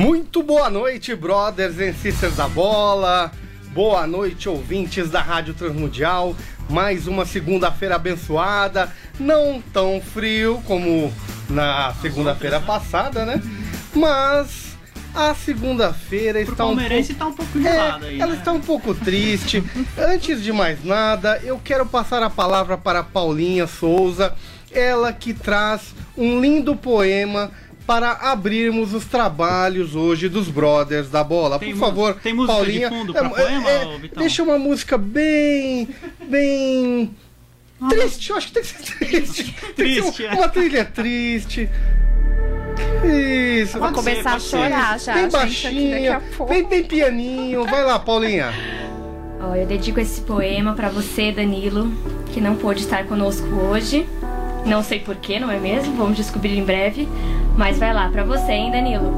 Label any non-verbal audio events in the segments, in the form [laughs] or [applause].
Muito boa noite, brothers and sisters da bola. Boa noite, ouvintes da Rádio Transmundial. Mais uma segunda-feira abençoada. Não tão frio como na segunda-feira passada, né? Mas a segunda-feira está um pouco... tá um pouco gelada É, aí, ela né? está um pouco triste. [laughs] Antes de mais nada, eu quero passar a palavra para Paulinha Souza, ela que traz um lindo poema para abrirmos os trabalhos hoje dos Brothers da Bola. Tem Por favor, tem música de Paulinha. fundo pra é, poema, é, Vitão? deixa uma música bem, bem triste. Eu acho que tem que ser [laughs] triste. Tem que ser Triste, uma, é. uma trilha triste. Isso. Vou começar ser, a chorar já, Bem baixinho, pouco. bem, bem pianinho. Vai lá, Paulinha. Ó, eu dedico esse poema pra você, Danilo, que não pôde estar conosco hoje. Não sei porquê, não é mesmo? Vamos descobrir em breve. Mas vai lá, pra você, hein, Danilo.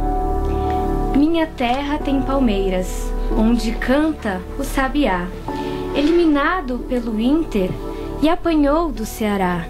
Minha terra tem palmeiras, onde canta o sabiá. Eliminado pelo Inter e apanhou do Ceará.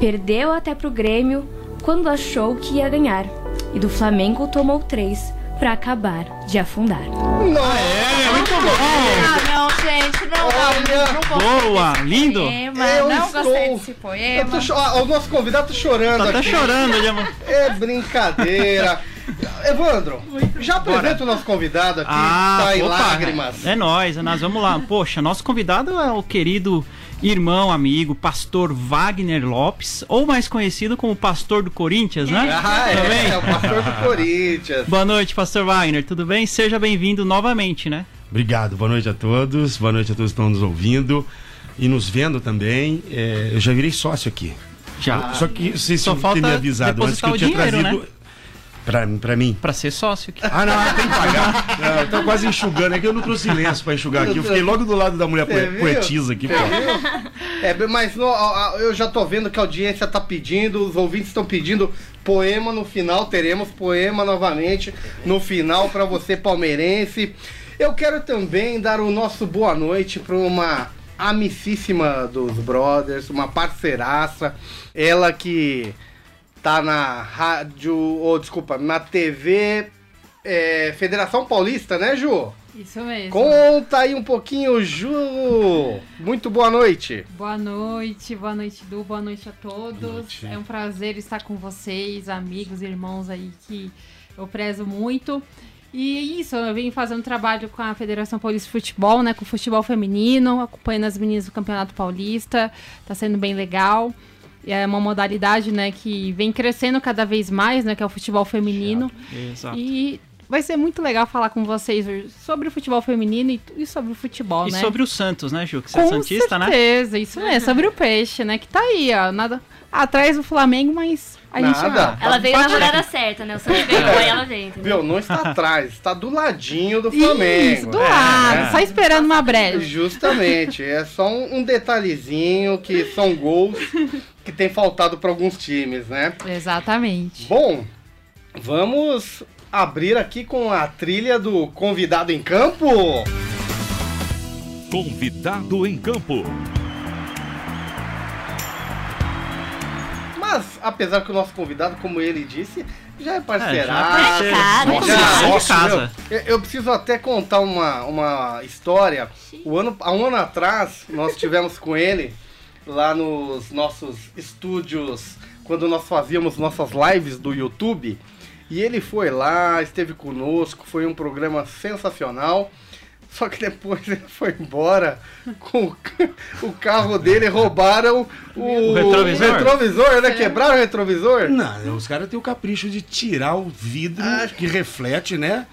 Perdeu até pro Grêmio quando achou que ia ganhar. E do Flamengo tomou três pra acabar de afundar. Nossa, muito bom. Ah, gente, não, Olha, não, não Boa, lindo. Poema, Eu não estou- gostei desse Eu poema. tô cho- ah, o nosso convidado tá chorando Tá até aqui. chorando, de amor. É brincadeira. [laughs] Evandro, já apresenta o nosso convidado aqui, tá em lágrimas. É nóis, nós vamos lá. Poxa, nosso convidado é o querido irmão, amigo, pastor Wagner Lopes, ou mais conhecido como pastor do Corinthians, né? Ah, é, é o pastor do [laughs] Corinthians. Boa noite, pastor Wagner, tudo bem? Seja bem-vindo novamente, né? Obrigado, boa noite a todos, boa noite a todos que estão nos ouvindo e nos vendo também. É, eu já virei sócio aqui. Já. Só que vocês Só falta ter me avisado antes que eu tinha dinheiro, trazido. né? Pra, pra mim. Pra ser sócio aqui. Ah, não, tem que pagar. Não, eu tô quase enxugando. É que eu não trouxe lenço pra enxugar aqui. Eu fiquei logo do lado da mulher Você poe- viu? poetisa aqui, pô. É, mas no- a- a- eu já tô vendo que a audiência tá pedindo, os ouvintes estão pedindo poema no final, teremos poema novamente no final para você palmeirense. Eu quero também dar o nosso boa noite para uma amicíssima dos brothers, uma parceiraça, ela que tá na rádio, ou desculpa, na TV é, Federação Paulista, né, Ju? Isso mesmo. Conta aí um pouquinho, Ju. Muito boa noite. Boa noite, boa noite, Du, boa noite a todos. noite. É um prazer estar com vocês, amigos, irmãos aí que eu prezo muito. E isso, eu vim fazendo trabalho com a Federação Paulista de Futebol, né, com o futebol feminino, acompanhando as meninas do Campeonato Paulista. Tá sendo bem legal. E É uma modalidade, né, que vem crescendo cada vez mais, né, que é o futebol feminino. Exato. E vai ser muito legal falar com vocês sobre o futebol feminino e, e sobre o futebol, E né? sobre o Santos, né, Ju? Que você é Com Santista, né? certeza, isso mesmo, sobre o peixe, né? Que tá aí, ó, nada atrás do Flamengo, mas a gente Nada. Ela veio na rodada certa, né? O Santos ganhou, aí ela veio, entendeu? Viu? Não está atrás, está do ladinho do Isso, Flamengo. do É, lado, é. só esperando uma brecha. Justamente, é só um, um detalhezinho que são gols que tem faltado para alguns times, né? Exatamente. Bom, vamos abrir aqui com a trilha do convidado em campo. Convidado em campo. Apesar que o nosso convidado, como ele disse, já é É, parceiraço. já é casa, Nossa, já, já, nossa, casa. Eu, eu preciso até contar uma, uma história. O ano, há um ano atrás, nós tivemos com ele lá nos nossos estúdios, quando nós fazíamos nossas lives do YouTube. E ele foi lá, esteve conosco, foi um programa sensacional. Só que depois ele foi embora com o ca- o carro dele, roubaram o, O retrovisor? retrovisor, né? Quebraram o retrovisor. Não, os caras têm o capricho de tirar o vidro Ah. que reflete, né?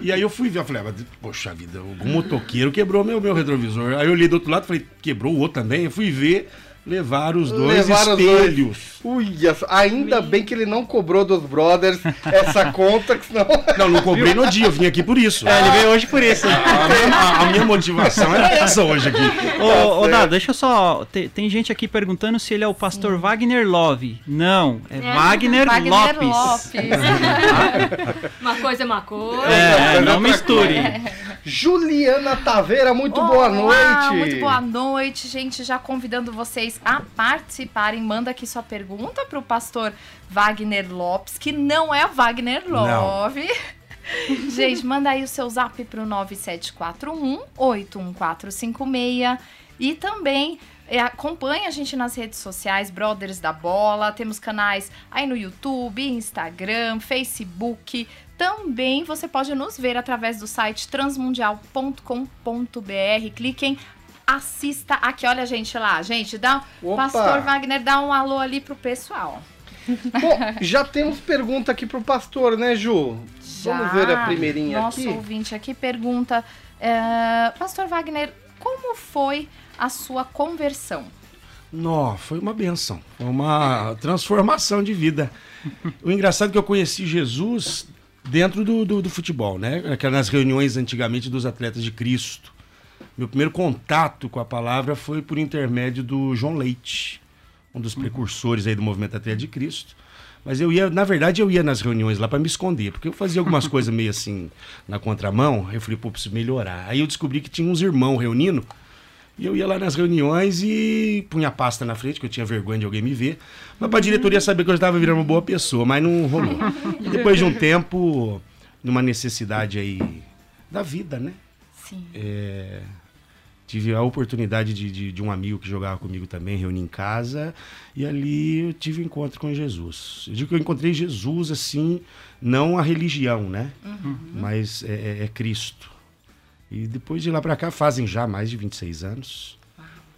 E aí eu fui ver, eu falei, ah, poxa vida, algum motoqueiro quebrou meu, meu retrovisor. Aí eu olhei do outro lado, falei, quebrou o outro também. Eu fui ver, levar os dois Levaram os espelhos. Uia, só, ainda bem que ele não cobrou dos brothers essa [laughs] conta, que senão. Não, não cobrei no dia, eu vim aqui por isso. É, ele veio hoje por isso. A minha, a- a minha motivação era essa hoje aqui. Ô, ô Dado, deixa eu só. te- Tem, gente aqui perguntando se ele é o pastor Wagner Love. Não, é, Wagner, Lopes. [laughs] Uma coisa é uma coisa. É, não misture. Juliana Taveira, muito boa Olá, noite. Muito boa noite, gente. Já convidando vocês a participarem. Manda aqui sua pergunta para o pastor Wagner Lopes, que não é Wagner Love. [laughs] gente, manda aí o seu zap pro 9741 81456 e também é, acompanhe a gente nas redes sociais, Brothers da Bola. Temos canais aí no YouTube, Instagram, Facebook. Também você pode nos ver através do site transmundial.com.br. Cliquem, assista aqui. Olha a gente lá, gente. Dá, Opa! Pastor Wagner, dá um alô ali pro pessoal. Bom, já temos pergunta aqui pro pastor, né, Ju? Vamos ver a primeirinha Nosso aqui. ouvinte aqui pergunta: é, Pastor Wagner, como foi a sua conversão? Nó, foi uma benção, foi uma transformação de vida. O engraçado é que eu conheci Jesus dentro do, do, do futebol, né? Aquelas reuniões antigamente dos atletas de Cristo. Meu primeiro contato com a palavra foi por intermédio do João Leite, um dos precursores aí do movimento Atleta de Cristo. Mas eu ia, na verdade, eu ia nas reuniões lá para me esconder, porque eu fazia algumas [laughs] coisas meio assim na contramão. Eu falei, pô, preciso melhorar. Aí eu descobri que tinha uns irmãos reunindo e eu ia lá nas reuniões e punha a pasta na frente, que eu tinha vergonha de alguém me ver. Mas pra diretoria saber que eu estava virando uma boa pessoa, mas não rolou. [laughs] E depois de um tempo, numa necessidade aí da vida, né? Sim. É, tive a oportunidade de, de, de um amigo que jogava comigo também, reunir em casa, e ali eu tive um encontro com Jesus. Eu digo que eu encontrei Jesus assim, não a religião, né? Mas é, é- é Cristo. E depois de lá pra cá fazem já mais de 26 anos.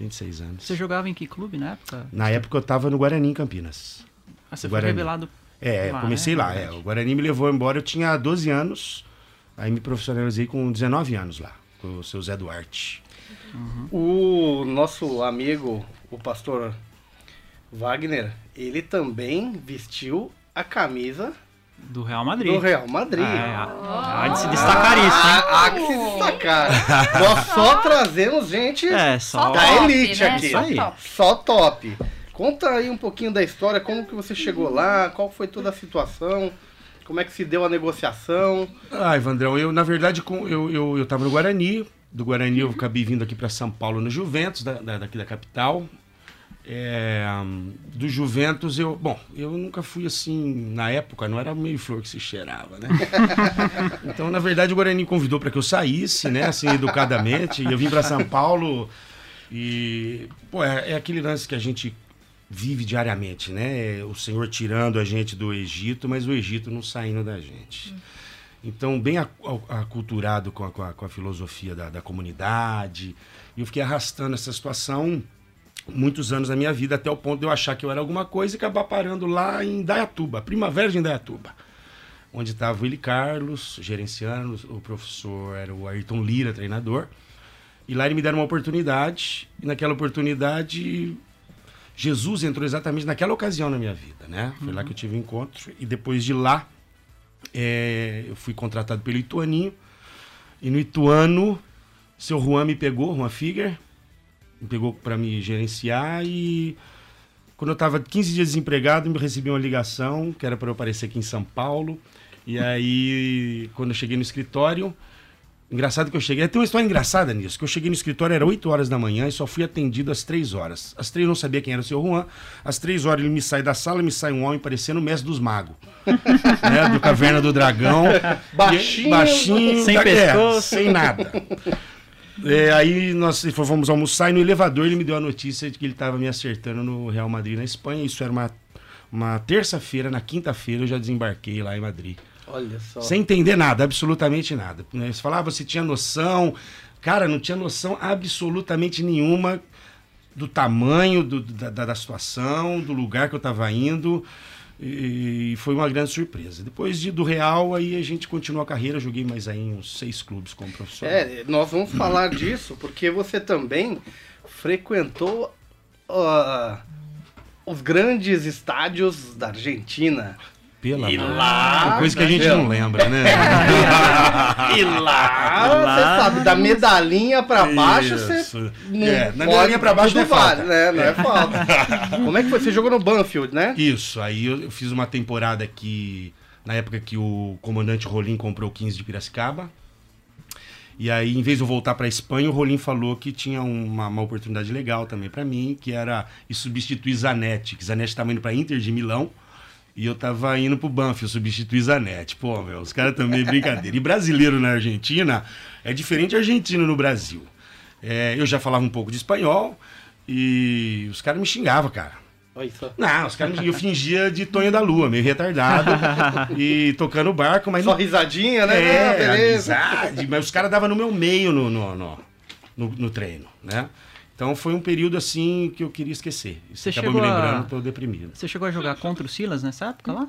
26 anos. Você jogava em que clube na época? Na época eu tava no Guarani em Campinas. Ah, você foi Guarani. revelado. É, Lá, comecei né? lá. É. O Guarani me levou embora, eu tinha 12 anos. Aí me profissionalizei com 19 anos lá, com o seu Zé Duarte. O nosso amigo, o pastor Wagner, ele também vestiu a camisa Do Real Madrid. do Real Madrid. É, há há de se destacar isso, hein? Há, que se destacar. Nós só trazemos gente É, só. da top, elite né? aqui. Aí. Top. Só top. Conta aí um pouquinho da história, como que você chegou lá, qual foi toda a situação, como é que se deu a negociação. Ah, Vandrão, eu, na verdade, com, eu, eu, eu tava no Guarani. Do Guarani eu acabei vindo aqui para São Paulo no Juventus, da, da- daqui da capital. É, hum, do Juventus eu. Bom, eu nunca fui assim, na época, não era meio flor que se cheirava, né? [laughs] então, na verdade, o Guarani convidou para que eu saísse, né, assim, educadamente. E eu vim para São Paulo e. Pô, é, é aquele lance que a gente vive diariamente, né? O Senhor tirando a gente do Egito, mas o Egito não saindo da gente. Então, bem ac- aculturado com a, com a- com a filosofia da, da comunidade. E eu fiquei arrastando essa situação muitos anos da minha vida, até o ponto de eu achar que eu era alguma coisa e acabar parando lá em Dayatuba, Primavera de Indaiatuba. Onde estava o Willi Carlos, gerenciando, o professor era o Ayrton Lira, treinador. E lá ele me deram uma oportunidade, e naquela oportunidade Jesus entrou exatamente naquela ocasião na minha vida, né? Foi lá que eu tive o encontro. E depois de lá, é, eu fui contratado pelo Ituaninho. E no Ituano, seu Juan me pegou, Juan Figuer, me pegou para me gerenciar. E quando eu estava 15 dias desempregado, me recebi uma ligação que era para eu aparecer aqui em São Paulo. E aí, quando eu cheguei no escritório, Engraçado que eu cheguei. Tem uma história engraçada nisso. Que eu cheguei no escritório, era 8 horas da manhã e só fui atendido às 3 horas. Às 3 eu não sabia quem era o seu Juan. Às 3 horas ele me sai da sala, me sai um homem parecendo o mestre dos magos. [laughs] né? Do Caverna do Dragão. [laughs] Baixinho. E- baixinho. Sem da- é, pescoço. sem nada. É, aí nós fomos almoçar e no elevador ele me deu a notícia de que ele estava me acertando no Real Madrid na Espanha. Isso era uma, uma terça-feira, na quinta-feira eu já desembarquei lá em Madrid. Olha só. Sem entender nada, absolutamente nada. né? Você falava, você tinha noção. Cara, não tinha noção absolutamente nenhuma do tamanho do- da, da- situação, do lugar que eu estava indo. E foi uma grande surpresa. Depois de, do Real, aí a gente continuou a carreira. Joguei mais aí uns seis clubes como profissional. É, nós vamos falar [clears throat] disso porque você também frequentou ah, os grandes estádios da Argentina. Pela E lá, Tem coisa que a gente não lembra, né? [laughs] E lá, você sabe, da medalhinha pra baixo, você. É, na medalhinha pra baixo não é falta. vale, né? Não é falta. [laughs] Como é que foi? Você jogou no Banfield, né? Isso, aí eu, eu fiz uma temporada que, na época que o comandante Rolim comprou o 15 de Piracicaba. E aí, em vez de eu voltar pra Espanha, o Rolim falou que tinha uma, uma oportunidade legal também pra mim, que era ir substituir Zanetti, que Zanetti tava indo pra Inter de Milão. E eu tava indo pro Banfield substituir Zanetti. Pô, meu, os caras também brincadeira. E brasileiro na Argentina é diferente argentino no Brasil. É, eu já falava um pouco de espanhol e os caras me xingavam, cara. Só. Não, os caras, eu fingia de Tonho da Lua, meio retardado, [laughs] e tocando barco, mas Só não. risadinha, né? É, Ah, beleza. amizade, mas os caras davam no meu meio no, no, no, no- no treino, né? Então foi um período assim que eu queria esquecer. Você Você acabou me chegou a- lembrando, tô deprimido. Você chegou a jogar contra o Silas nessa época lá?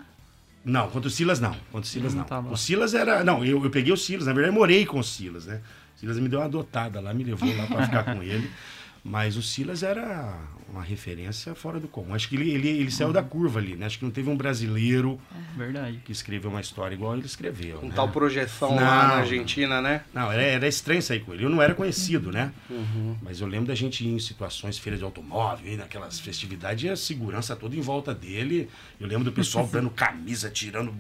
Não, contra o Silas não. Contra o Silas Hum, não. tá o Silas era. Não, eu, eu peguei o Silas, na verdade eu morei com o Silas, né? O Silas me deu uma adotada lá, me levou lá pra ficar [laughs] com ele. Mas o Silas era uma referência fora do comum. Acho que ele, ele, ele saiu da curva ali, né? Acho que não teve um brasileiro Verdade. que escreveu uma história igual ele escreveu. Com né? tal projeção Não, lá na. Argentina, né? Não, era, era estranho sair com ele. Eu não era conhecido, né? Uhum. Mas eu lembro da gente ir em situações, feiras de automóvel, ir naquelas festividades, e a segurança toda em volta dele. Eu lembro do pessoal [laughs] dando camisa, tirando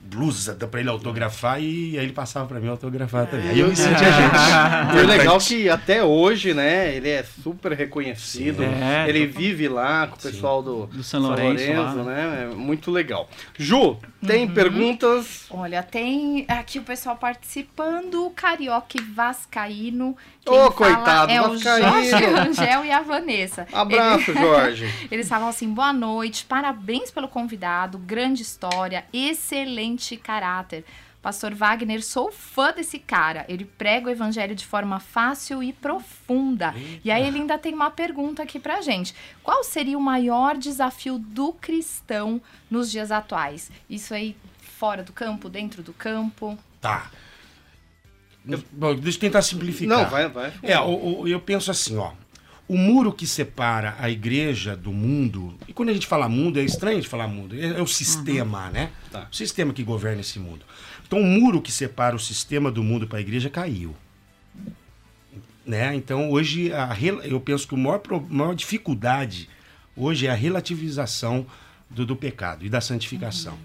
blusa pra ele autografar, e aí ele passava pra mim autografar também. Aí eu me sentia [laughs] gente. E o legal é que até hoje, né, ele é super reconhecido. Sim. É, ele tô- vive lá com o pessoal do, Do São Lourenço lá, né? É muito legal. Ju, tem perguntas? Olha, tem aqui o pessoal participando, o Carioca Vascaíno. Ô, fala coitado, é Vascaíno. o Jorge Rangel e a Vanessa. Abraço, Ele- Jorge. [laughs] Eles falam assim: boa noite, parabéns pelo convidado, grande história, excelente caráter. Pastor Wagner, sou fã desse cara. Ele prega o evangelho de forma fácil e profunda. E aí ele ainda tem uma pergunta aqui pra gente. Qual seria o maior desafio do cristão nos dias atuais? Isso aí fora do campo, dentro do campo? Tá. Bom, deixa eu tentar simplificar. Não, vai, vai. É, o- o- eu penso assim, ó. O muro que separa a igreja do mundo, e quando a gente fala mundo, é estranho de falar mundo, é, é o sistema, né? Tá. O sistema que governa esse mundo. Então, o muro que separa o sistema do mundo para a igreja caiu. Né? Então, hoje, a, eu penso que a maior, maior dificuldade hoje é a relativização do, do pecado e da santificação.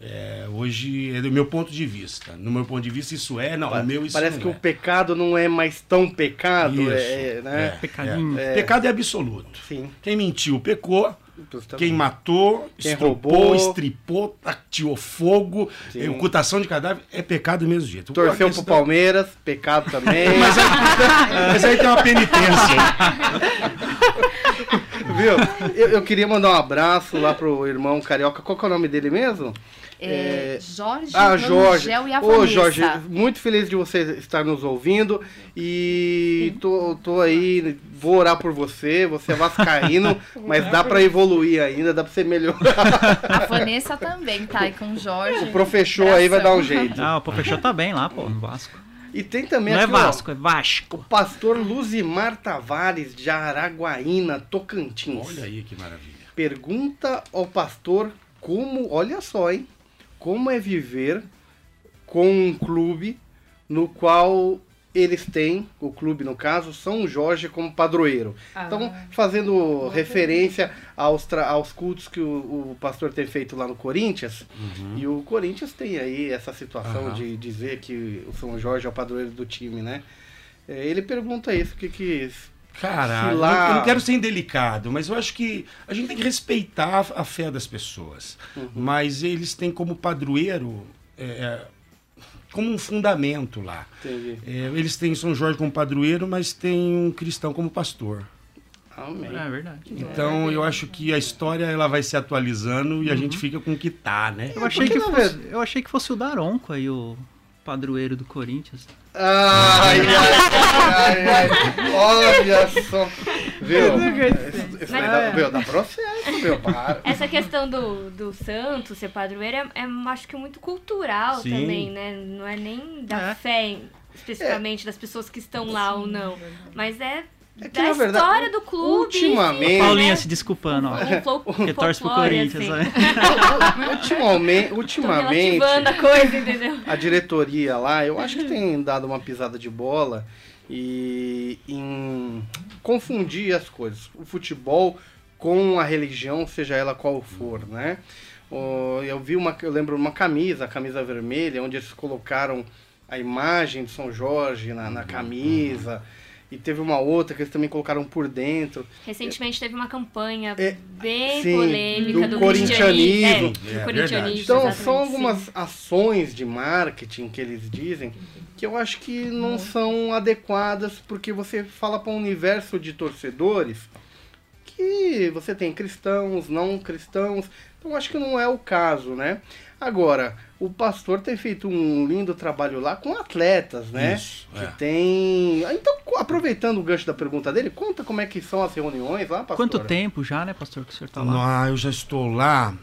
É, hoje, é do meu ponto de vista. No meu ponto de vista, isso é, não, o meu isso Parece não que é. o pecado não é mais tão pecado, Isso, é, né? é, Pecadinho. é. Pecado é absoluto. Sim. Quem mentiu, pecou. Quem matou, Quem estrupou, roubou. estripou, atirou fogo, Sim. ocultação de cadáver, é pecado do mesmo jeito. Torceu pro Palmeiras, pecado também. [laughs] Mas aí, mas aí tem uma penitência. [laughs] Viu? Eu, eu queria mandar um abraço lá pro irmão Carioca. Qual que é o nome dele mesmo? É, Jorge Ah, Jorge. Rangel e a Ô, Vanessa. Jorge, muito feliz de você estar nos ouvindo. E tô, tô aí, vou orar por você. Você é vascaíno, [laughs] mas dá pra evoluir ainda, dá pra você melhorar. [laughs] A Vanessa também tá aí com o Jorge. O professor aí vai dar um jeito. Ah, o professor tá bem lá, pô, no Vasco. E tem também Não é aqui, ó, Vasco, é Vasco. o pastor Luzimar Tavares, de Araguaína, Tocantins. Olha aí que maravilha. Pergunta ao pastor como, olha só, hein? Como é viver com um clube no qual eles têm, o clube no caso, São Jorge como padroeiro. Então, fazendo referência aos, aos cultos que o, o pastor tem feito lá no Corinthians, e o Corinthians tem aí essa situação Aham. de dizer que o São Jorge é o padroeiro do time, né? É, Ele pergunta isso, o que que... Cara, lá- não- eu não quero ser indelicado, mas eu acho que a gente tem que respeitar a fé das pessoas. Mas eles têm como padroeiro, é, é, como um fundamento lá. Entendi. É, eles têm São Jorge como padroeiro, mas tem um cristão como pastor. Amém. É verdade. Então eu acho que a história ela vai se atualizando e a gente fica com o que tá, né? Eu achei, que fosse, eu achei que fosse o Daronco aí, o padroeiro do Corinthians. Ai, ai, ai, ai. Olha só. Viu? Isso, isso aí dá, viu, dá processo, meu. Para. Essa questão do, do santo ser padroeiro é, é, acho que muito cultural Sim. também, né? Não é nem da É. fé especificamente das pessoas que estão lá ou não. Mas é É que, da na verdade, história do clube. ultimamente- Paulinha né? se desculpando, ó. Porque [laughs] torce pro Corinthians, assim. né? [laughs] ultimamente, ultimamente a coisa, entendeu? a diretoria lá, eu acho que tem dado uma pisada de bola e em confundir as coisas. O futebol com a religião, seja ela qual for, né? Eu vi uma, eu lembro uma camisa, a camisa vermelha, onde eles colocaram a imagem de São Jorge na, na camisa. E teve uma outra que eles também colocaram por dentro. Recentemente teve uma campanha É, bem sim, polêmica do do, corintianismo. É, É, do corintianismo. Então são sim. algumas ações de marketing que eles dizem que eu acho que não são adequadas porque você fala para um universo de torcedores que você tem cristãos, não cristãos, então acho que não é o caso, né? Agora, o pastor tem feito um lindo trabalho lá com atletas, né? Isso, que é. tem. Então, aproveitando o gancho da pergunta dele, conta como é que são as reuniões lá, pastor. Quanto tempo já, né, pastor, que o senhor tá lá? Não, eu já estou lá.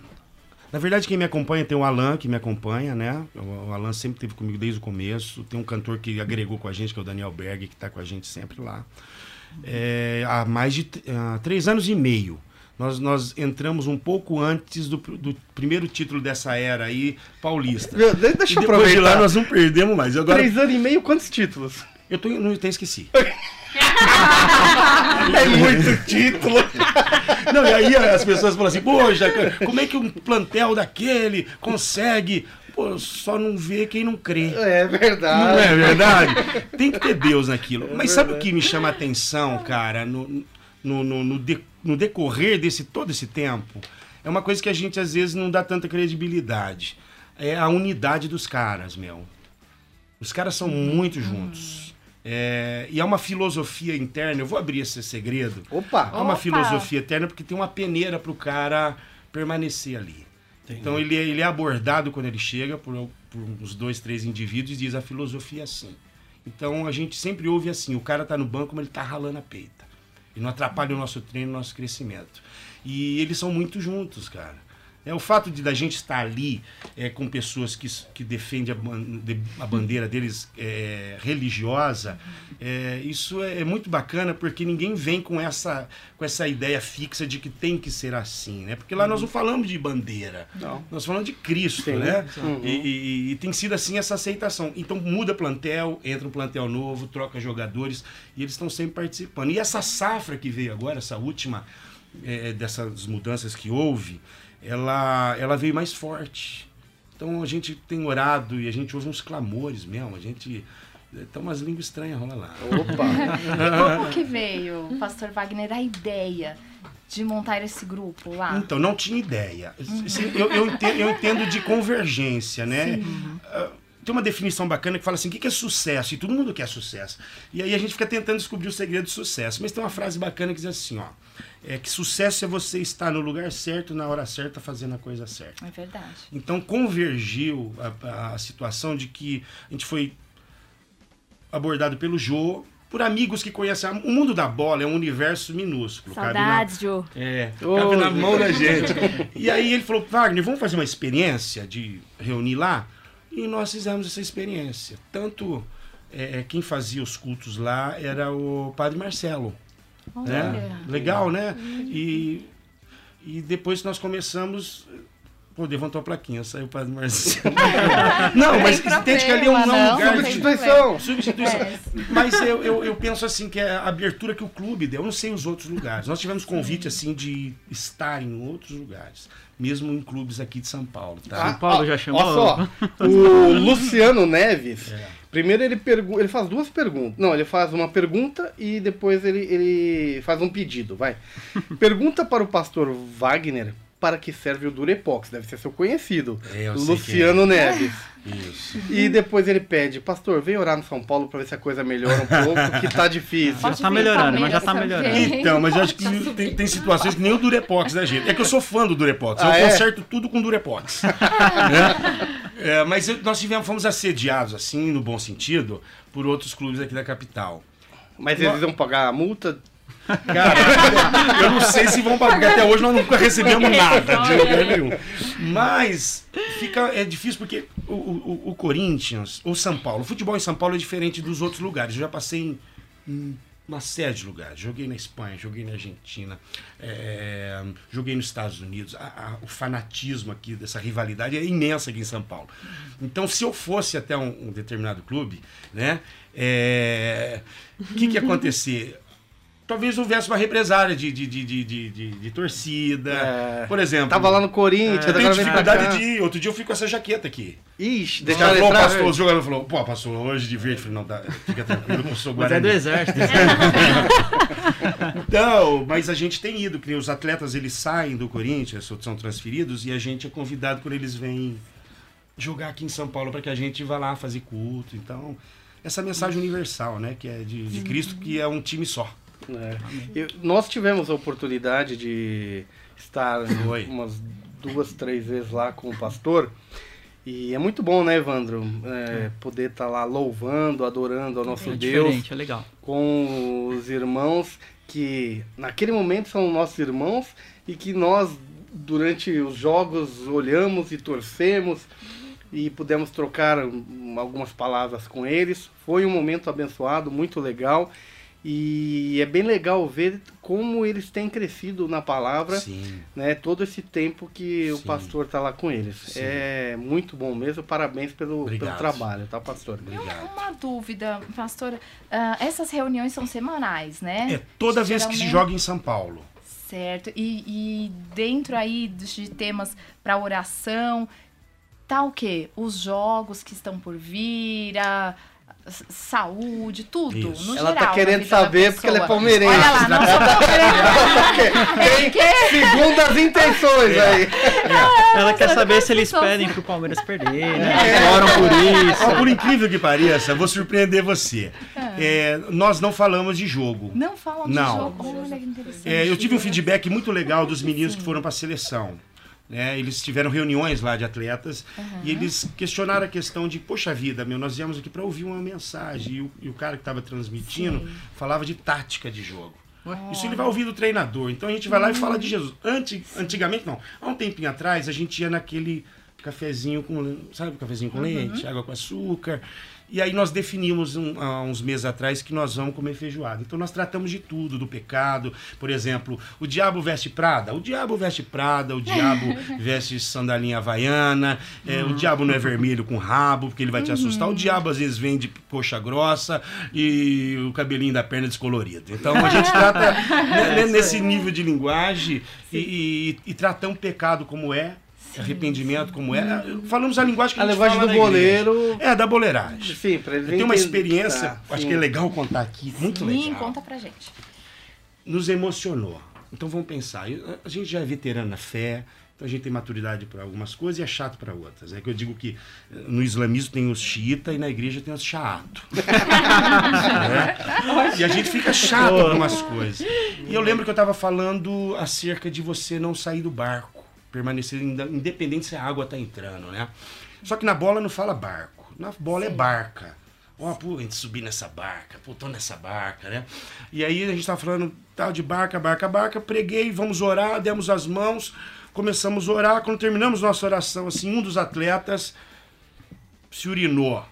Na verdade, quem me acompanha tem o Alan, que me acompanha, né? O Alan sempre esteve comigo desde o começo. Tem um cantor que agregou com a gente, que é o Daniel Berg, que está com a gente sempre lá. É, há mais de há três anos e meio. Nós, nós entramos um pouco antes do, do primeiro título dessa era aí, paulista. Meu, de- E Deixa eu depois de lá aproveitar. nós não perdemos mais. Agora, Três anos e meio, quantos títulos? eu tô, não até esqueci. [laughs] [laughs] É muito título. [laughs] Não, e aí as pessoas falam assim, poxa, como é que um plantel daquele consegue? Pô, só não vê quem não crê. É verdade. Não é verdade? Tem que ter Deus naquilo. É Mas sabe o que me chama a atenção, cara, no, no, no, no no decorrer desse todo esse tempo? É uma coisa que a gente às vezes não dá tanta credibilidade. É a unidade dos caras, meu. Os caras são muito juntos. É, e é uma filosofia interna. Eu vou abrir esse segredo. Opa! É uma Opa! filosofia eterna porque tem uma peneira pro cara permanecer ali. Então ele, é- ele é abordado quando ele chega por, por uns dois, três indivíduos e diz a filosofia é assim. Então a gente sempre ouve assim, o cara tá no banco, mas ele tá ralando a peita. E não atrapalha o nosso treino, o nosso crescimento. E eles são muito juntos, cara. É o fato de da gente estar ali é, com pessoas que, que defendem a, ban- de- a bandeira deles é, religiosa, é, isso é, é muito bacana porque ninguém vem com essa, com essa ideia fixa de que tem que ser assim, né? Porque lá nós não falamos de bandeira, Não. nós falamos de Cristo, Sim, né? uhum. E, e- e tem sido assim essa aceitação. Então muda plantel, entra um plantel novo, troca jogadores e eles estão sempre participando. E essa safra que veio agora, essa última é, dessas mudanças que houve, ela, ela veio mais forte. Então a gente tem orado e a gente ouve uns clamores mesmo. A gente. Então umas línguas estranhas rola lá. Opa! [laughs] Como que veio, pastor Wagner, a ideia de montar esse grupo lá? Então, não tinha ideia. Assim, Eu, eu entendo, eu entendo de convergência, né? Ah, Tem uma definição bacana que fala assim: o que que é sucesso? E todo mundo quer sucesso. E aí a gente fica tentando descobrir o segredo do sucesso. Mas tem uma frase bacana que diz assim: ó, é que sucesso é você estar no lugar certo, na hora certa, fazendo a coisa certa. É verdade. Então convergiu a, a situação de que a gente foi abordado pelo Jô, por amigos que conhecem. O mundo da bola é um universo minúsculo. Saudades, Joe. é, Ô, cabe na mão da gente. E aí ele falou, Wagner, vamos fazer uma experiência de reunir lá? E nós fizemos essa experiência. Tanto é, quem fazia os cultos lá era o Padre Marcelo. Né? Legal, né? E, e depois nós começamos. Pô, levantou a plaquinha, saiu o Padre Marcelo. não, mas Tem entende que ali é um não lugar de Substituição! Substituição. Mas eu, eu, eu penso assim que é a abertura que o clube deu. Eu não sei os outros lugares. Nós tivemos convite assim de estar em outros lugares, mesmo em clubes aqui de São Paulo, tá? São Paulo ó, já chamou? Olha só, [laughs] o Luciano Neves, É. primeiro ele, pergu ele faz duas perguntas. Não, ele faz uma pergunta e depois ele, ele faz um pedido, vai. [laughs] Pergunta para o pastor Wagner para que serve o Durepox, deve ser seu conhecido. É, Luciano Neves. Isso. E depois ele pede, pastor, vem orar no São Paulo para ver se a coisa melhora um pouco, [laughs] que tá difícil. Pode tá melhorando, mas já tá melhorando. Então, mas eu acho que tem, tem situações que nem o Durepox, né, gente? É que eu sou fã do Durepox. Ah, eu é? conserto tudo com Durepox. [laughs] né? É, mas eu- nós tivemos, fomos assediados, assim, no bom sentido, por outros clubes aqui da capital. Mas eles vão pagar a multa? Cara, [laughs] eu não sei se vão pagar, até hoje nós nunca recebemos [laughs] nada de lugar nenhum. Mas fica, é difícil porque o, o, o Corinthians, o São Paulo, o futebol em São Paulo é diferente dos outros lugares. Eu já passei em, em uma série de lugares. Joguei na Espanha, joguei na Argentina, é, joguei nos Estados Unidos. A, a, o fanatismo aqui dessa rivalidade é imensa aqui em São Paulo. Então, se eu fosse até um, um determinado clube, né, é, o que, que ia acontecer? Talvez houvesse uma represária de, de, de, de, de, de, de torcida. É. Por exemplo. Tava lá no Corinthians, eu tenho dificuldade de ir. Outro dia eu fui com essa jaqueta aqui. Ixi, caras falou, entrar. o jogador falou, pô, pastor, hoje de verde. Eu falei, não, tá, fica tranquilo eu sou [laughs] Mas é do Guarani. exército. [laughs] Então, mas a gente tem ido, que os atletas eles saem do Corinthians, são transferidos, e a gente é convidado quando eles vêm jogar aqui em São Paulo para que a gente vá lá fazer culto. Então, essa mensagem universal, né, que é de, de Cristo, que é um time só. É. Eu- nós tivemos a oportunidade de estar Foi. umas duas, três vezes lá com o pastor. E é muito bom, né, Evandro? É, poder estar lá louvando, adorando ao nosso É Deus é legal. com os irmãos que naquele momento são nossos irmãos e que nós durante os jogos olhamos e torcemos e pudemos trocar algumas palavras com eles. Foi um momento abençoado, muito legal. E é bem legal ver como eles têm crescido na palavra, Sim. né? Todo esse tempo que o Sim. pastor está lá com eles. Sim. É muito bom mesmo. Parabéns pelo, pelo trabalho, tá, pastor? Obrigado. uma dúvida, pastor. ah, essas reuniões são semanais, né? É toda vez que se joga em São Paulo. Certo. E, e dentro aí dos- de temas para oração, tá o quê? Os jogos que estão por vir, a saúde, tudo. Isso. No Ela geral, tá querendo saber porque ela é palmeirense. Olha lá, não sou palmeirense. Tem segundas intenções aí. Ela quer sabe saber se eles são- pedem pro Palmeiras perder, [laughs] né? Oram por isso. Ó, por incrível que pareça, vou surpreender você. É, nós não falamos de jogo. Não falam de Não. jogo. Olha que interessante. É, eu tive um feedback muito legal dos meninos que foram para a seleção. Né? eles tiveram reuniões lá de atletas e eles questionaram a questão de, poxa vida, meu, nós viemos aqui para ouvir uma mensagem. E o, e o cara que estava transmitindo falava de tática de jogo. Isso ele vai ouvir do treinador. Então a gente vai lá e fala de Jesus. Anti, antigamente, não. Há um tempinho atrás, a gente ia naquele cafezinho com, sabe, cafezinho com leite, água com açúcar. E aí nós definimos um- há uns meses atrás que nós vamos comer feijoada. Então nós tratamos de tudo, do pecado. Por exemplo, o diabo veste prada? O diabo veste prada, o diabo [laughs] veste sandalinha havaiana, é, o diabo não é vermelho com rabo, porque ele vai te assustar. O diabo às vezes vem de coxa grossa e o cabelinho da perna descolorido. Então a gente trata [laughs] né, nesse nível de linguagem e, e, e tratamos o pecado como é. Arrependimento como é. Falamos a linguagem que a, A gente linguagem do na igreja. goleiro. É, da boleiragem. Sim, pra eles Eu tenho uma experiência, Ah, acho sim. que é legal contar aqui, muito Sim, legal. conta pra gente. Nos emocionou. Então vamos pensar, a gente já é veterano na fé, então a gente tem maturidade para algumas coisas e é chato para outras. É que eu digo que eh, no islamismo tem os xiita e na igreja tem os chato. [laughs] Né? E a gente fica chato com algumas coisas. E eu lembro que eu estava falando acerca de você não sair do barco, permanecer independente se a água está entrando, né? Só que na bola não fala barco, na bola é barca. Ó, pô, a gente subir nessa barca, pô, tô nessa barca, né? E aí a gente tava falando tal de barca, barca, barca, preguei, vamos orar, demos as mãos, começamos a orar. Quando terminamos nossa oração, assim, um dos atletas se urinou.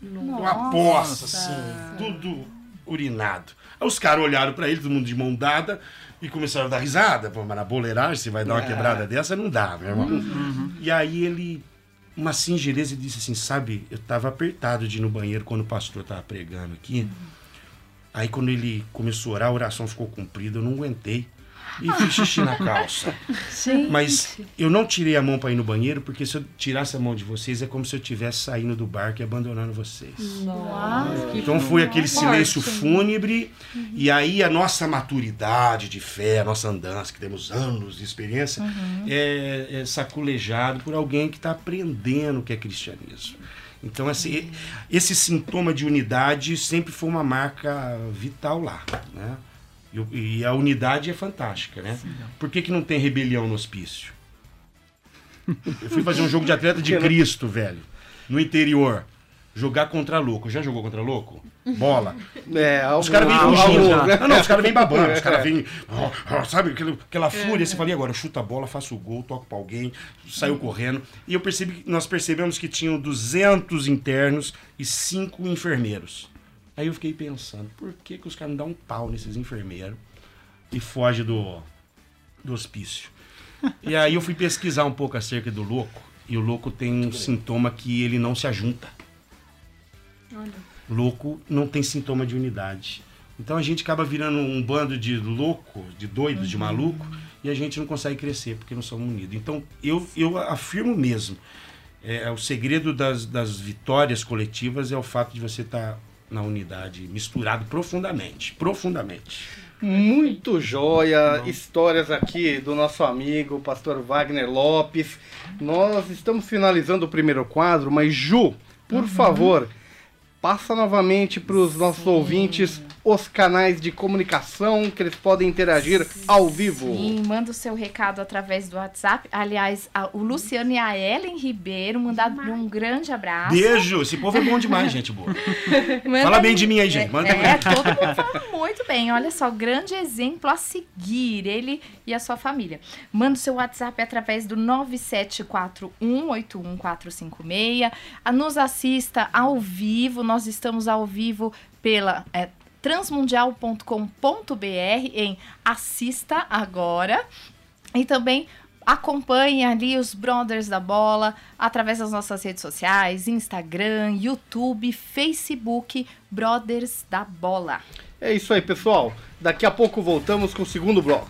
Uma poça, assim, tudo urinado. Aí os caras olharam pra ele, todo mundo de mão dada, e começaram a dar risada. Pô, mas na boleiragem, você vai dar uma quebrada dessa, não dá, meu irmão. E aí ele, uma singeleza, ele disse assim: Sabe, eu tava apertado de ir no banheiro quando o pastor tava pregando aqui. Aí quando ele começou a orar, a oração ficou cumprida, eu não aguentei. E fiz xixi na calça. Mas eu não tirei a mão para ir no banheiro, porque se eu tirasse a mão de vocês, é como se eu estivesse saindo do barco e abandonando vocês. Nossa, Então foi aquele silêncio fúnebre, e aí a nossa maturidade de fé, a nossa andança, que temos anos de experiência, é, é saculejado por alguém que está aprendendo o que é cristianismo. Então esse, esse sintoma de unidade sempre foi uma marca vital lá. Né? E, e a unidade é fantástica. Né? Por que, que não tem rebelião no hospício? [laughs] Eu fui fazer um jogo de atleta de Cristo, velho, no interior. Jogar contra louco. Já jogou contra louco? Bola. [laughs] É, Os caras vêm fugindo. algum- Não, não, os caras vêm babando. Os caras vêm. [laughs] ó, ó, sabe, aquela, aquela fúria. Você fala, e agora? Eu chuto a bola, faço o gol, toco pra alguém, saiu correndo. E eu percebi, nós percebemos que tinham 200 internos e 5 enfermeiros. Aí eu fiquei pensando, por que, que os caras não dão um pau nesses enfermeiros e foge do, do hospício? E aí eu fui pesquisar um pouco acerca do louco, e o louco tem um sintoma que ele não se ajunta. Louco não tem sintoma de unidade. Então a gente acaba virando um bando de louco, de doido, de maluco, e a gente não consegue crescer porque não somos unidos. Então eu, eu afirmo mesmo, é, o segredo das, das vitórias coletivas é o fato de você estar na unidade, misturado profundamente, profundamente. Muito joia, histórias aqui do nosso amigo, pastor Wagner Lopes. Nós estamos finalizando o primeiro quadro, mas Ju, por favor, passa novamente para os nossos ouvintes os canais de comunicação que eles podem interagir ao vivo. Sim, manda o seu recado através do WhatsApp. Aliás, a- o Luciano e a Ellen Ribeiro mandaram um grande abraço. Beijo! Esse povo é bom demais, gente boa. [laughs] Manda- Fala bem de mim aí, gente. Manda É, todo mundo fala muito bem. Olha só, grande exemplo a seguir, ele e a sua família. Manda o seu WhatsApp através do 974181456. Ah, Nos assista ao vivo, nós estamos ao vivo pela é, transmundial.com.br em Assista Agora. E também acompanhe ali os Brothers da Bola através das nossas redes sociais, Instagram, YouTube, Facebook, Brothers da Bola. É isso aí, pessoal. Daqui a pouco voltamos com o segundo bloco.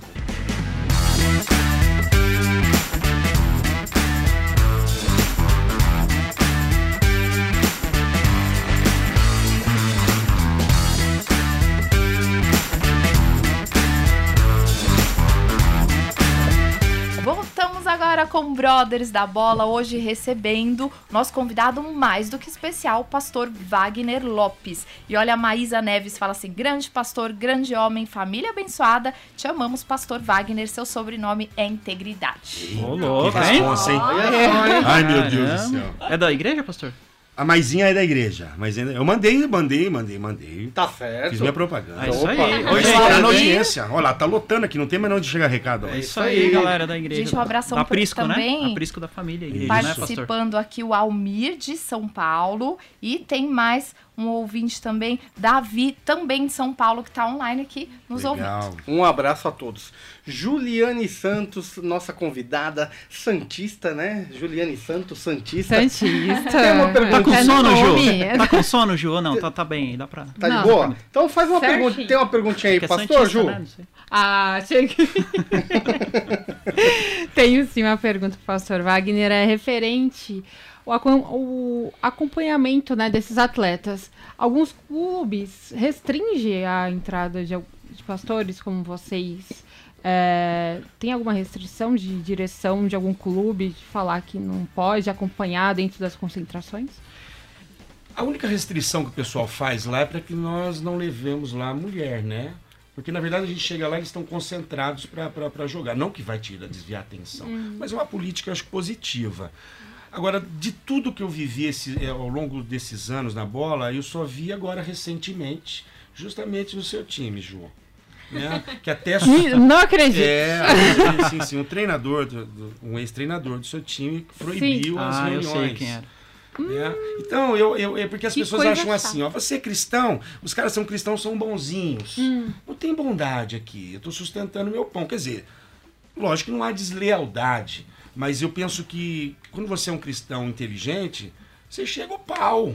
Brothers da Bola, hoje recebendo nosso convidado mais do que especial, o pastor Wagner Lopes. E olha, a Maísa Neves fala assim: grande pastor, grande homem, família abençoada, te amamos, pastor Wagner, seu sobrenome é integridade. Ô, louco, hein? Ai, meu Deus do céu. É da igreja, pastor? A maisinha é da igreja. Mas ainda- eu mandei, mandei, mandei, mandei. Tá certo. Fiz minha propaganda. É isso aí. Hoje é audiência. Olha lá, tá lotando aqui, não tem mais onde chegar recado. ó. É isso aí, galera da igreja. Gente, um abração da pra- Prisco, também. né? A Prisco da família, igreja, né? Participando aqui o Almir de São Paulo e tem mais um ouvinte também, Davi, também de São Paulo, que tá online aqui nos ouvindo. Legal. Um abraço a todos. Juliane Santos, nossa convidada, Santista, né? Juliane Santos, Santista. Santista. Tem uma pergunta. Tá com sono. Ju? Tá com sono, Ju? Não? Tá, tá bem, dá pra... Tá de boa? Então faz uma Certinho. pergunta. Tem uma perguntinha aí, é pastor santista, Ju? né? Ah, cheguei. [laughs] Tenho sim uma pergunta pro pastor Wagner, é referente o, acom- o acompanhamento né, desses atletas. Alguns clubes restringem a entrada de, de pastores como vocês. É, tem alguma restrição de direção de algum clube de falar que não pode acompanhar dentro das concentrações? A única restrição que o pessoal faz lá é para que nós não levemos lá a mulher, né? Porque na verdade a gente chega lá e eles estão concentrados para jogar. Não que vai tirar, desviar a atenção, mas é uma política, acho, positiva. Agora, de tudo que eu vivi esse- eh, ao longo desses anos na bola, eu só vi agora recentemente, justamente no seu time, Ju. Né? [laughs] Que até Não acredito. É, sim, sim, um treinador, do- do- um ex-treinador do seu time proibiu as Ah, eu reuniões. sei quem era. né? Então, eu, eu, é porque as Que pessoas acham assim, ó, você é cristão, os caras são cristãos, são bonzinhos. Hum. Não tem bondade aqui, eu estou sustentando meu pão. Quer dizer, lógico que não há deslealdade, mas eu penso que quando você é um cristão inteligente, você chega o pau.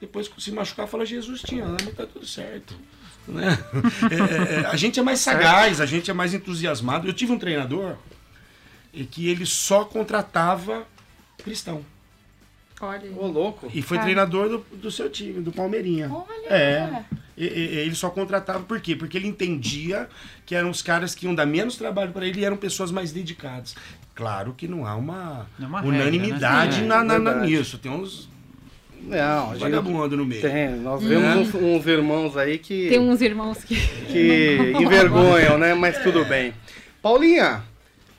Depois, se machucar, fala, Jesus te ama, tá tudo certo. Né? É, é, a gente é mais sagaz, a gente é mais entusiasmado. Eu tive um treinador e que ele só contratava cristão. Olha. Ô, louco. E foi Cara. treinador do, do seu time, do Palmeirinha. Olha! É. E- e- ele só contratava por quê? Porque ele entendia que eram os caras que iam dar menos trabalho para ele e eram pessoas mais dedicadas. Claro que não há uma, Não é uma regra, unanimidade né? na, na- na- Verdade. nisso. Tem uns Não, a gente vagabundos no meio. tem. Nós vemos uns, uns irmãos aí que, Tem uns irmãos que. que [laughs] envergonham, né? Mas tudo bem. Paulinha,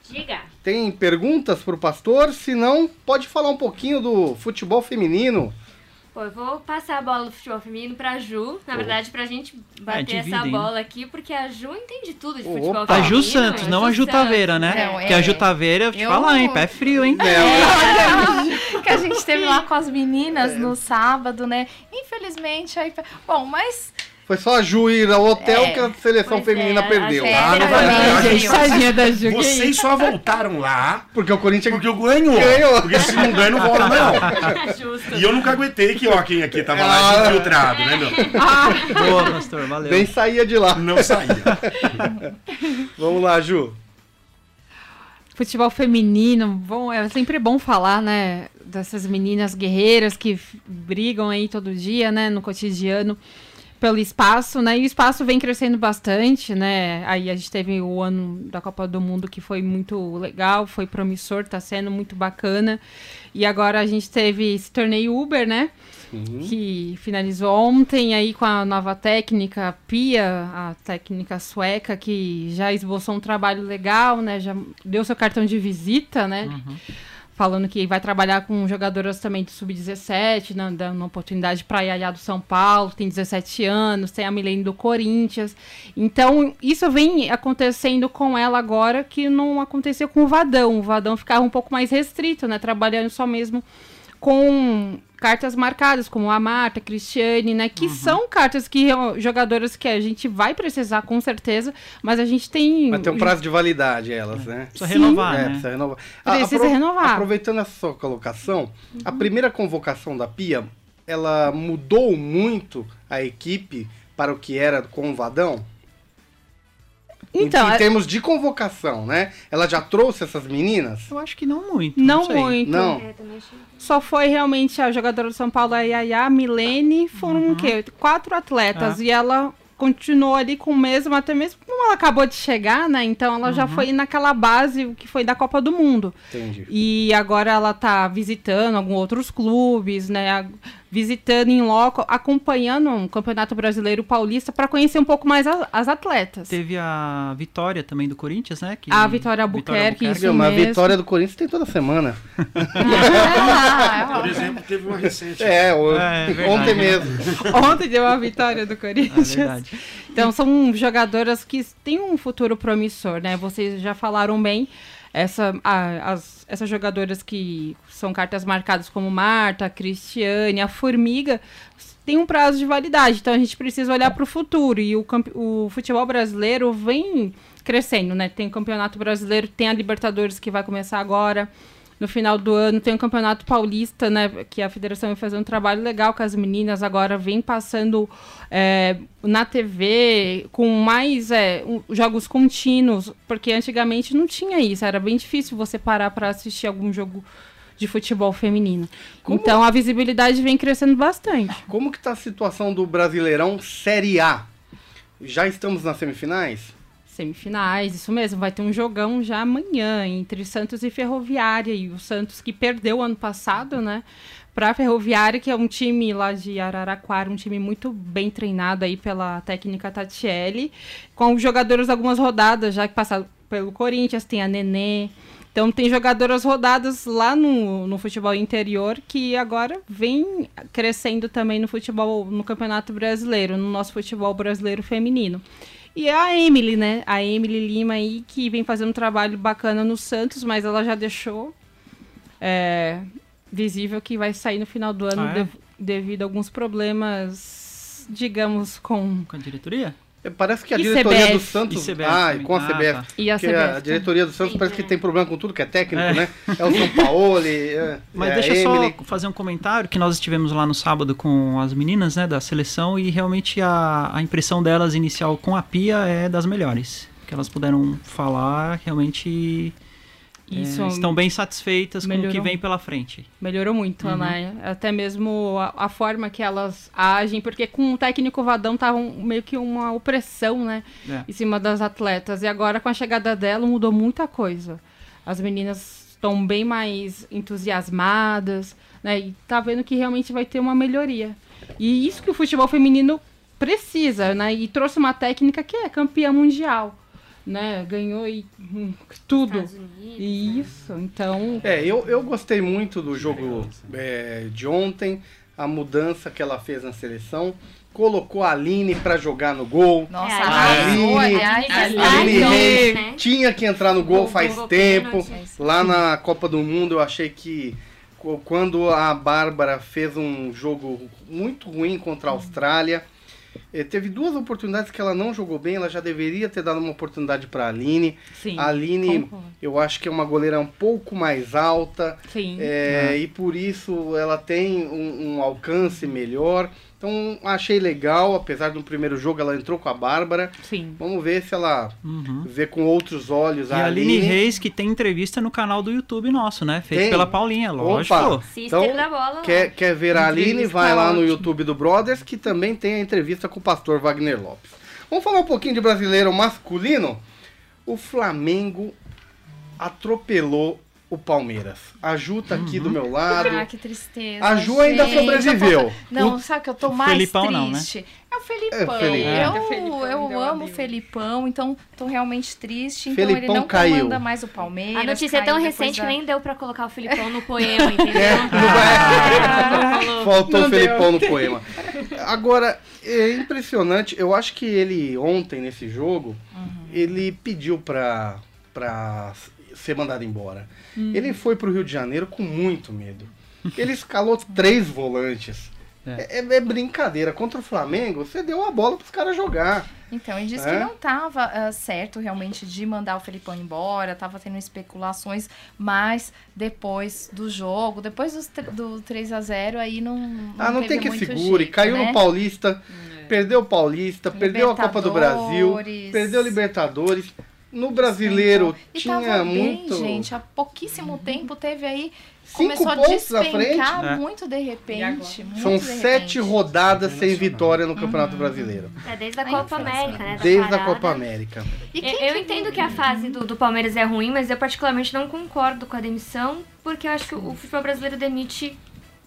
Diga. tem perguntas pro pastor? Se não, pode falar um pouquinho do futebol feminino. Pô, eu vou passar a bola do futebol feminino pra Ju, na verdade, pra gente bater dividem, essa né? bola aqui, porque a Ju entende tudo de Opa. futebol A feminino. Ju Santos, não a Ju Taveira, né? Não, Porque a Ju é. Taveira, eu te Eu- falar, hein? Pé frio, hein? [laughs] É, que a gente teve lá com as meninas no sábado, né? infelizmente aí. Bom, mas Foi só a Ju ir ao hotel É. que a seleção é, feminina a perdeu. gente- Ah, não É, vai é, dar. Tadinha da Ju. Vocês só voltaram lá Porque o Corinthians porque eu ganhou. Ganhou. Porque se não ganha, não volta, não. [laughs] Justo. E eu nunca aguentei que ó, quem aqui tava Ah. lá infiltrado, né, meu? Boa, pastor, valeu. nem saía de lá. Não saía. [laughs] Vamos lá, Ju. Futebol feminino, bom, é sempre bom falar, né, dessas meninas guerreiras que brigam aí todo dia, né, no cotidiano pelo espaço, né? E o espaço vem crescendo bastante, né? Aí a gente teve o ano da Copa do Mundo que foi muito legal, foi promissor, tá sendo muito bacana. E agora a gente teve esse torneio Uber, né? Que finalizou ontem aí com a nova técnica, a Pia, a técnica sueca, que já esboçou um trabalho legal, né? Já deu seu cartão de visita, né? Falando que vai trabalhar com jogadoras também do Sub-17, né, dando uma oportunidade para a Yaya do São Paulo, tem 17 anos, tem a Milene do Corinthians. Então, isso vem acontecendo com ela agora, que não aconteceu com o Vadão. O Vadão ficava um pouco mais restrito, né? Trabalhando só mesmo com cartas marcadas, como a Marta, a Cristiane, né? Que são cartas que jogadoras que a gente vai precisar com certeza, mas a gente tem. Mas tem um prazo de validade elas, né? Precisa renovar, É, né? precisa renovar. Precisa renovar. Aproveitando essa sua colocação, a primeira convocação da Pia, ela mudou muito a equipe para o que era com o Vadão? Então, em, em é- termos de convocação, né? Ela já trouxe essas meninas? Eu acho que não muito. não sei. muito. Não. É. Só foi realmente a jogadora do São Paulo, a Yaya, a Milene, foram o quê? Quatro atletas. E ela continuou ali com o mesmo, até mesmo como ela acabou de chegar, né? Então ela já foi naquela base que foi da Copa do Mundo. Entendi. E agora ela tá visitando alguns outros clubes, né? Visitando em loco, acompanhando um Campeonato Brasileiro Paulista para conhecer um pouco mais a- as atletas. Teve a vitória também do Corinthians, né? Que... A Vitória Albuquerque, isso Viu, mas a mesmo. vitória do Corinthians tem toda semana. [laughs] Por exemplo, teve uma recente. É, o- É, é verdade. ontem mesmo. Ontem deu a vitória do É Corinthians. verdade. Então são jogadoras que têm um futuro promissor, né? Vocês já falaram bem. Essa, a- as, essas jogadoras que são cartas marcadas como Marta, a Cristiane, a Formiga, tem um prazo de validade. Então a gente precisa olhar para o futuro. E o, o futebol brasileiro vem crescendo, né? Tem o Campeonato Brasileiro, tem a Libertadores que vai começar agora. No final do ano tem o Campeonato Paulista, né? Que a federação vai fazer um trabalho legal com as meninas. Agora vem passando é, na TV com mais é, um- jogos contínuos, porque antigamente não tinha isso. Era bem difícil você parar para assistir algum jogo de futebol feminino. Então a visibilidade vem crescendo bastante. Como que tá a situação do Brasileirão Série A? Já estamos nas semifinais? Semifinais, isso mesmo, vai ter um jogão já amanhã entre Santos e Ferroviária. E o Santos que perdeu ano passado, né? Pra Ferroviária, que é um time lá de Araraquara, um time muito bem treinado aí pela técnica Tatiele, com jogadores algumas rodadas já que passaram pelo Corinthians, tem a Nenê. Então tem jogadoras rodadas lá no, no futebol interior que agora vem crescendo também no futebol, no Campeonato Brasileiro, no nosso futebol brasileiro feminino. E a Emily, né? A Emily Lima aí, que vem fazendo um trabalho bacana no Santos, mas ela já deixou é, visível que vai sair no final do ano Ah, é? dev- devido a alguns problemas, digamos, com. Com a diretoria? É, Parece que a E diretoria CBF. do Santos. E CBF ah, também. com a Ah, CBF. tá. E a CBF. a diretoria do Santos Sim, parece que é. tem problema com tudo que é técnico, É. né? É o São Paulo, é, Mas é deixa a eu só fazer um comentário que nós estivemos lá no sábado com as meninas, né, da seleção e realmente a, a impressão delas inicial com a Pia é das melhores. Que elas puderam falar, realmente é, Isso estão bem satisfeitas com o que melhorou. vem pela frente. Melhorou muito, Uhum. né? Até mesmo a, a forma que elas agem, porque com o técnico Vadão tava um- meio que uma opressão, né? É. Em cima das atletas. E agora, com a chegada dela, mudou muita coisa. As meninas estão bem mais entusiasmadas, né? E tá vendo que realmente vai ter uma melhoria. E isso que o futebol feminino precisa, né? E trouxe uma técnica que é campeã mundial, né? Ganhou e, hum, tudo. Unidos, né? Isso, então É, eu, eu gostei muito do jogo é, de ontem, a mudança que ela fez na seleção. Colocou a Aline pra jogar no gol. Nossa, É, arrasou, Aline- aliás. Aline- Aline- né? tinha que entrar no gol Gol- faz gol tempo. pênalti. Lá na Copa do Mundo eu achei que quando a Bárbara fez um jogo muito ruim contra a Austrália. eh, teve duas oportunidades que ela não jogou bem, ela já deveria ter dado uma oportunidade para a Aline. Sim. A Aline, concordo. eu acho que é uma goleira um pouco mais alta, Sim. é, e por isso ela tem um, um alcance melhor. Então achei legal, apesar do primeiro jogo ela entrou com a Bárbara. Sim. Vamos ver se ela Uhum. vê com outros olhos E a a Aline Aline. Reis, que tem entrevista no canal do YouTube nosso, né? Feito Tem? pela Paulinha, lógico. Opa! Sister Então, da bola. Quer, quer ver a Aline? Entrevista Vai lá no. YouTube do Brothers, que também tem a entrevista com o pastor Wagner Lopes. Vamos falar um pouquinho de brasileiro masculino? O Flamengo atropelou o Palmeiras. A Ju tá aqui do meu lado. Ah, que tristeza. A Ju ainda gente. sobreviveu. Não, O- sabe que eu tô mais Felipão não, né? triste? É o Felipão. É, Felipe. Eu, É, o Felipão eu deu amo o. Felipão, então tô realmente triste. Então ele Felipão não caiu. comanda mais o Palmeiras. A notícia é tão recente da- que nem deu pra colocar o Filipão no [laughs] poema, entendeu? É, Ah, não rolou. Faltou Não o. Felipão no [laughs] poema. Agora, é impressionante. Eu acho que ele, ontem, nesse jogo, ele pediu pra, pra ser mandado embora. Ele foi pro Rio de Janeiro com muito medo. Ele escalou três volantes. É. é brincadeira. Contra o Flamengo, você deu a bola pros caras jogar. Então, ele disse É? que não estava certo realmente de mandar o Felipão embora, estava tendo especulações, mas depois do jogo, depois dos tr- do 3 a 0 aí não. Ah, não teve tem que segure. jeito, Caiu né? no Paulista, perdeu o Paulista, perdeu a Copa do Brasil, perdeu a Libertadores. No brasileiro E tinha tava muito. bem, gente. Há pouquíssimo tempo teve aí. Cinco começou a pontos na despencar frente? É. muito de repente. muito São de sete repente. rodadas sem vitória no Uhum. Campeonato Brasileiro. É desde a Copa América, né? Desde a. Copa América. E Eu, quem eu entendo que a fase do, do Palmeiras é ruim, mas eu particularmente não concordo com a demissão, porque eu acho que o, o futebol brasileiro demite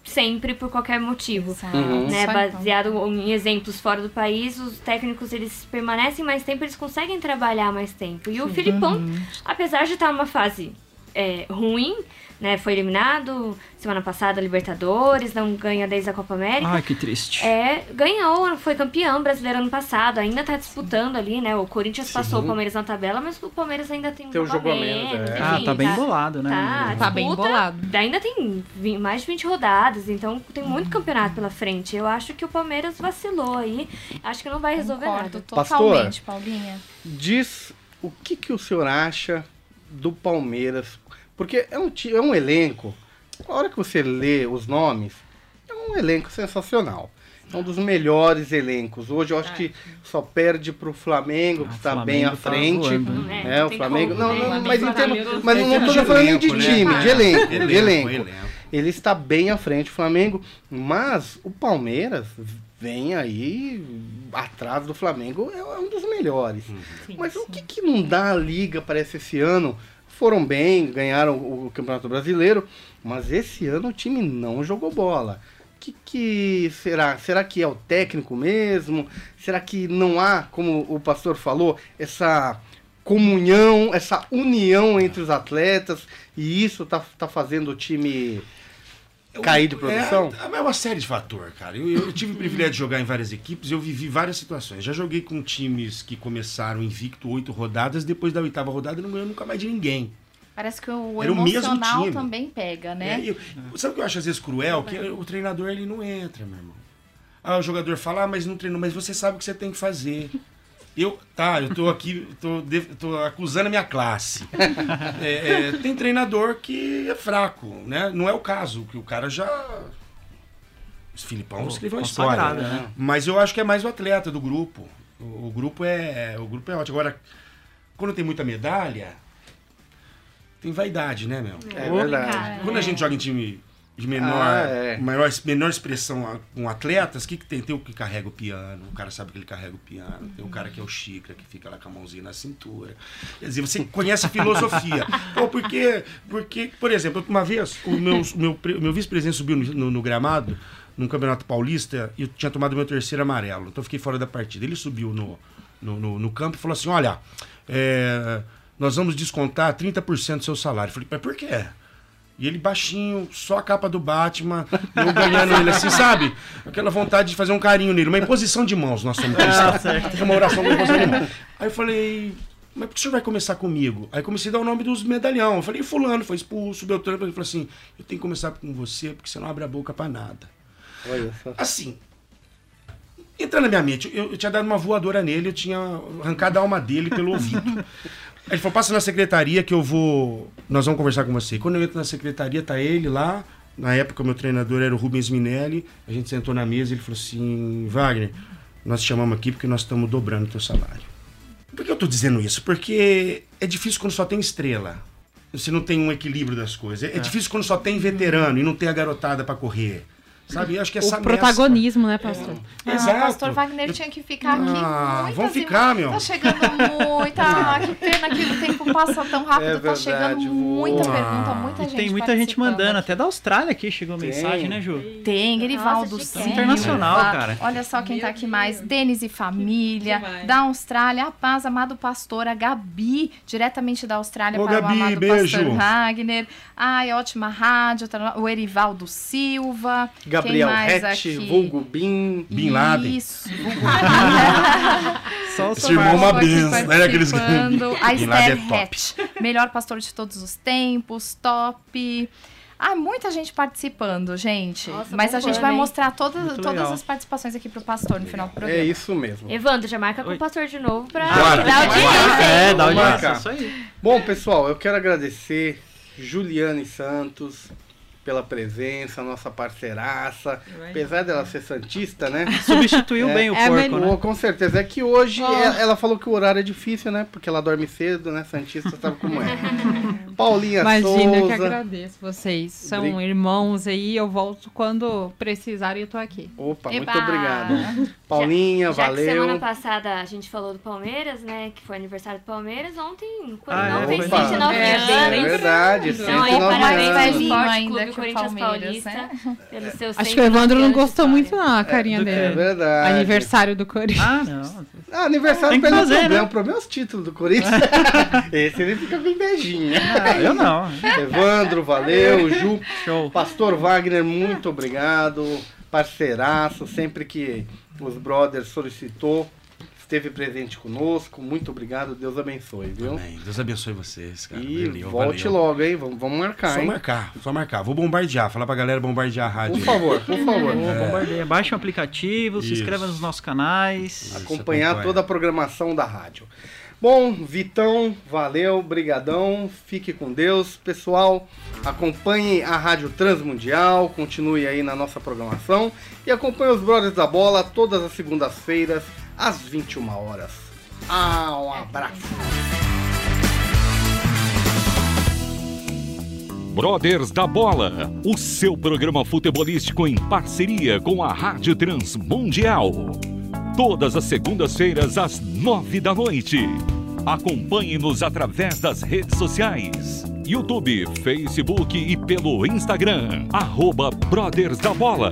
sempre por qualquer motivo. Uhum. Né, então. baseado em exemplos fora do país, os técnicos eles permanecem mais tempo, eles conseguem trabalhar mais tempo. E o Filipão, Uhum. apesar de estar numa fase é, ruim, né, foi eliminado semana passada Libertadores, não ganha desde a Copa América. Ai, que triste. É, ganhou, foi campeão brasileiro ano passado, ainda tá disputando ali, né? O Corinthians passou o Palmeiras na tabela, mas o Palmeiras ainda tem um Tem um jogo menos, é. Ah, enfim, tá bem bolado, né? Tá, Tá bem disputa, bolado. Ainda tem mais de 20 rodadas, então tem muito campeonato pela frente. Eu acho que o Palmeiras vacilou aí. Acho que não vai resolver Concordo nada. totalmente, Paulinha. Diz o que, que o senhor acha do Palmeiras. Porque é um, é um elenco. A hora que você lê os nomes, é um elenco sensacional. É um dos melhores elencos. Hoje eu acho que só perde pro Flamengo, que Ah, está Flamengo bem à tá frente. né? É, o Flamengo. Não, né? não, mas, em tá termos- mas É não termos estou de falando nem de né, time, de elenco, de Elenco. Ele está bem à frente, o Flamengo. Mas o Palmeiras vem aí atrás do Flamengo, é um dos melhores. Sim, Mas o que, que não dá a liga parece esse ano? Foram bem, ganharam o, Campeonato Brasileiro, mas esse ano o time não jogou bola. Que, que será? Será que é o técnico mesmo? Será que não há, como o pastor falou, essa comunhão, essa união entre os atletas e isso tá, tá fazendo o time cair de produção? É, é uma série de fatores, cara. Eu, eu tive o privilégio de jogar em várias equipes, eu vivi várias situações. Já joguei com times que começaram invicto oito rodadas, depois da oitava rodada não ganhou nunca mais de ninguém. Parece que o Era o mesmo emocional time. também pega, né? É, eu- sabe o que eu acho às vezes cruel? Que o treinador ele não entra, meu irmão. Ah, o jogador fala, ah, mas não treinou, mas você sabe o que você tem que fazer. Eu, tá, eu tô aqui, tô, tô acusando a minha classe. [laughs] É, é, tem treinador que é fraco, né? Não é o caso, que o cara já. Os Filipão escreveu uma história. né? Mas eu acho que é mais o atleta do grupo. O, o grupo é. O grupo é ótimo. Agora, quando tem muita medalha, tem vaidade, né, meu? É verdade. Cara, Quando a gente joga em time de menor, Ah, é. maior, menor expressão com atletas, o que, que tem? Tem o que carrega o piano, o cara sabe que ele carrega o piano, tem o cara que é o xícara, que fica lá com a mãozinha na cintura. Quer dizer, você conhece a filosofia. [laughs] Pô, porque, porque, por exemplo, uma vez, o meu, meu, meu vice-presidente subiu no, no- no gramado, num campeonato paulista, e eu tinha tomado meu terceiro amarelo, então eu fiquei fora da partida. Ele subiu no, no, no- no campo e falou assim: olha, é, nós vamos descontar 30% do seu salário. Eu falei, mas por quê? E ele baixinho, só a capa do Batman, eu ganhando ele assim, sabe? Aquela vontade de fazer um carinho nele, uma imposição de mãos, nós somos cristãos. É uma oração de imposição de mãos. Aí eu falei, mas por que o senhor vai começar comigo? Aí comecei a dar o nome dos medalhão. Eu falei, fulano foi expulso, Beltrano. Ele falou assim, eu tenho que começar com você, porque você não abre a boca pra nada. Olha só. Assim, entra na minha mente, eu, eu tinha dado uma voadora nele, eu tinha arrancado a alma dele pelo ouvido. Ele falou, passa na secretaria que eu vou. Nós vamos conversar com você. Quando eu entro na secretaria, tá ele lá. Na época, meu treinador era o Rubens Minelli. A gente sentou na mesa e ele falou assim: Wagner, nós te chamamos aqui porque nós estamos dobrando o teu salário. Por que eu tô dizendo isso? Porque é difícil quando só tem estrela. Você não tem um equilíbrio das coisas. É, difícil quando só tem veterano e não tem a garotada para correr. Sabe? Eu acho que essa O protagonismo, né, pastor? Ah, Exato. o pastor Wagner tinha que ficar aqui Ah, e ficar, meu. Tá chegando muita. [laughs] Ah, que pena que o tempo passa tão rápido. É tá verdade, chegando voa. muita pergunta, muita E gente. tem muita gente mandando, aqui. até da Austrália aqui chegou Tem. mensagem, né, Ju? Tem, Erivaldo Nossa, Silva. chique. Internacional, cara. Olha só quem Meu tá aqui Deus. mais. Denis e família. Da Austrália, a paz, amado pastor. A Gabi, diretamente da Austrália Ô, para Gabi, o amado beijo. pastor Wagner. Ai, ótima rádio. tá- O Erivaldo Silva. Gabriel aqui? vulgo Bin. Bin Laden. Isso. [laughs] Só Esse irmão é uma benção, né? Aqueles-. A Bin Laden é Esther top. Hatch, melhor pastor de todos os tempos, top. Ah, muita gente participando, gente. Nossa, Mas a gente bombando, vai hein? mostrar todas, Muito todas legal. as participações aqui pro pastor no final do programa. É isso mesmo. Evandro, já marca com Oi. o pastor de novo pra Bora. dar audiência? É, dá audiência, isso aí. Bom, pessoal, eu quero agradecer Juliane Santos pela presença, nossa parceiraça. Apesar dela ser santista, né? [laughs] Substituiu É, bem o é porco, né? Com certeza. É que hoje Oh. ela, ela falou que o horário é difícil, né? Porque ela dorme cedo, né? Santista sabe como é. [laughs] Paulinha Imagina, eu que Souza. agradeço vocês. São Obri- irmãos aí, eu volto quando precisarem, eu tô aqui. Opa, muito Eba! obrigado. Paulinha, Já que semana valeu. passada a gente falou do Palmeiras, né? Que foi aniversário do Palmeiras. Ontem o Ah, Coringão é. 29 É, anos. É verdade, Então, aí, 109 parabéns anos. Esporte ainda que Corinthians Palmeiras, Paulista. Pelo seu Acho que o 109 Evandro não gostou muito, não, a carinha do que- É dele. verdade. Aniversário do Corinthians. Ah, não. Ah, aniversário que pra ele não é fazer, problema. né? O problema é os títulos do Corinthians. [laughs] Esse ele fica com invejinha. Ah, eu não. Evandro, valeu. Ju, Show. Pastor Wagner, muito obrigado. Parceiraço, sempre que os brothers solicitou, esteve presente conosco. Muito obrigado, Deus abençoe, viu? Amém. Deus abençoe vocês, cara. E Valeu, volte valeu. logo, hein? Vamos, vamos marcar, Só hein? marcar, só marcar. Vou bombardear, falar pra galera bombardear a rádio. Por favor, por favor. Ô, Bombardeia. Baixe o aplicativo, se Isso. inscreva nos nossos canais. Isso, acompanhar acompanha. toda a programação da rádio. Bom, Vitão, valeu, brigadão, fique com Deus. Pessoal, acompanhe a Rádio Transmundial, continue aí na nossa programação e acompanhe os Brothers da Bola todas as segundas-feiras, às 21 horas. Ah, um abraço. Brothers da Bola, o seu programa futebolístico em parceria com a Rádio Transmundial. Todas as segundas-feiras às nove da noite. Acompanhe-nos através das redes sociais. YouTube, Facebook e pelo Instagram. Arroba Brothers da Bola.